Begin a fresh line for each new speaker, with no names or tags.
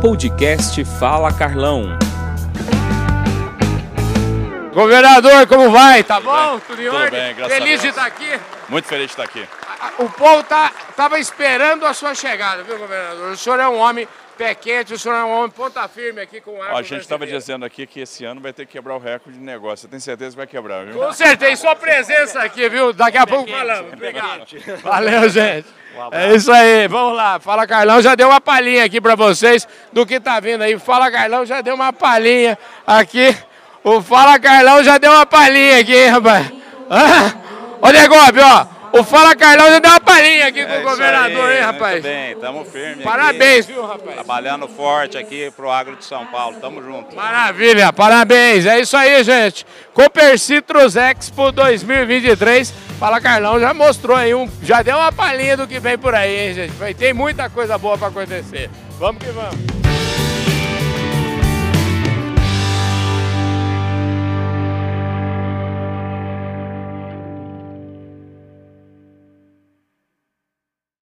Podcast Fala Carlão.
Governador, como vai? Tá bom? Tudo em
Tudo
ordem?
bem, graças a
Feliz de
Deus.
estar aqui?
Muito feliz de estar aqui.
O povo tá, tava esperando a sua chegada, viu, governador? O senhor é um homem pé quente, o senhor é um homem ponta firme aqui com o
a gente estava dizendo aqui que esse ano vai ter que quebrar o recorde de negócio. Você tem certeza que vai quebrar, viu?
Com certeza, sua presença aqui, viu? Daqui a pouco falamos. Obrigado. Valeu, gente. É isso aí, vamos lá. Fala Carlão já deu uma palhinha aqui pra vocês do que tá vindo aí. Fala Carlão já deu uma palhinha aqui. O Fala Carlão já deu uma palhinha aqui, hein, rapaz. Ah, Ô, Negócio, ó. O Fala Carlão já deu uma palhinha aqui com o governador, hein, rapaz.
Muito bem, estamos firmes.
Parabéns,
aqui,
viu, rapaz?
Trabalhando forte aqui pro agro de São Paulo. Tamo junto.
Maravilha, parabéns. É isso aí, gente. Cooper Citrus Expo 2023. Fala Carlão, já mostrou aí, um, já deu uma palhinha do que vem por aí, hein, gente. Ter muita coisa boa para acontecer. Vamos que vamos.